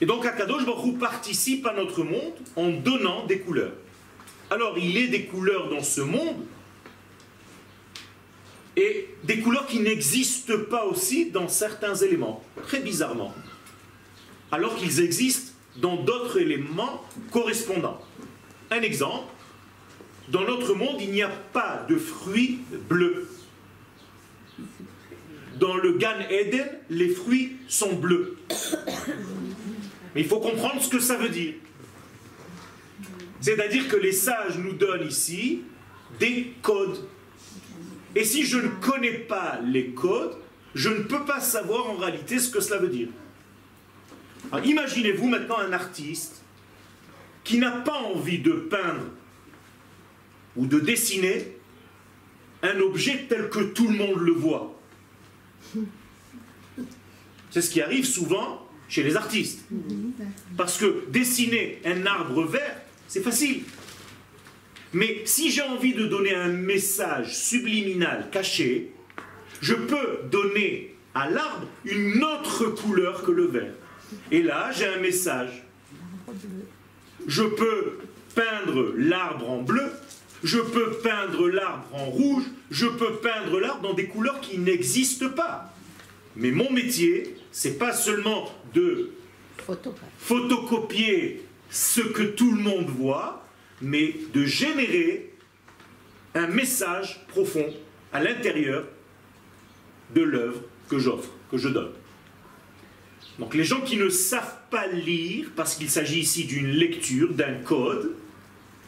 Et donc Akadosh Baruch participe à notre monde en donnant des couleurs. Alors il est des couleurs dans ce monde et des couleurs qui n'existent pas aussi dans certains éléments, très bizarrement, alors qu'ils existent dans d'autres éléments correspondants. Un exemple, dans notre monde, il n'y a pas de fruits bleus. Dans le Gan Eden, les fruits sont bleus. Mais il faut comprendre ce que ça veut dire. C'est-à-dire que les sages nous donnent ici des codes. Et si je ne connais pas les codes, je ne peux pas savoir en réalité ce que cela veut dire. Imaginez-vous maintenant un artiste qui n'a pas envie de peindre ou de dessiner un objet tel que tout le monde le voit. C'est ce qui arrive souvent chez les artistes. Parce que dessiner un arbre vert, c'est facile. Mais si j'ai envie de donner un message subliminal caché, je peux donner à l'arbre une autre couleur que le vert. Et là, j'ai un message. Je peux peindre l'arbre en bleu, je peux peindre l'arbre en rouge, je peux peindre l'arbre dans des couleurs qui n'existent pas. Mais mon métier, c'est pas seulement de photocopier ce que tout le monde voit, mais de générer un message profond à l'intérieur de l'œuvre que j'offre, que je donne. Donc les gens qui ne savent pas lire, parce qu'il s'agit ici d'une lecture, d'un code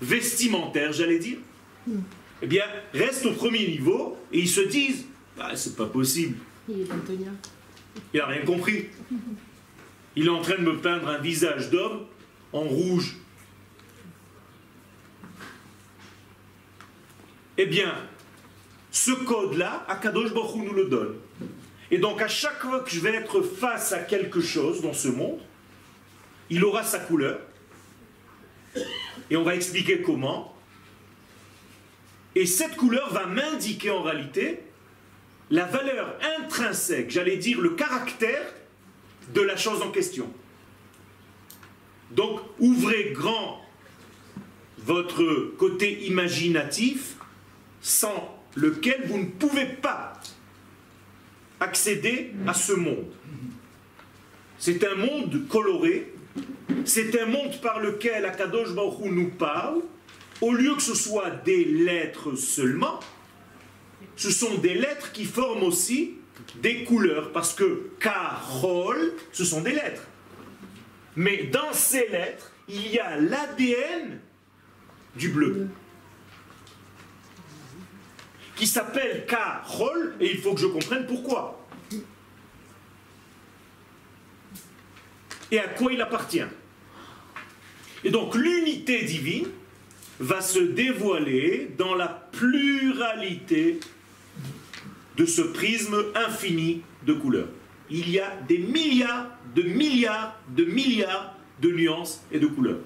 vestimentaire, j'allais dire, eh bien, restent au premier niveau et ils se disent ah, c'est pas possible. Il n'a rien compris. Il est en train de me peindre un visage d'homme en rouge. Eh bien, ce code-là, Akadosh Baruch nous le donne. Et donc à chaque fois que je vais être face à quelque chose dans ce monde, il aura sa couleur. Et on va expliquer comment. Et cette couleur va m'indiquer en réalité la valeur intrinsèque, j'allais dire le caractère de la chose en question. Donc ouvrez grand votre côté imaginatif sans lequel vous ne pouvez pas accéder à ce monde. C'est un monde coloré, c'est un monde par lequel Akadosh Baruch nous parle, au lieu que ce soit des lettres seulement, ce sont des lettres qui forment aussi des couleurs, parce que Karol, ce sont des lettres. Mais dans ces lettres, il y a l'ADN du bleu qui s'appelle Karol, et il faut que je comprenne pourquoi. Et à quoi il appartient. Et donc l'unité divine va se dévoiler dans la pluralité de ce prisme infini de couleurs. Il y a des milliards de milliards de milliards de nuances et de couleurs.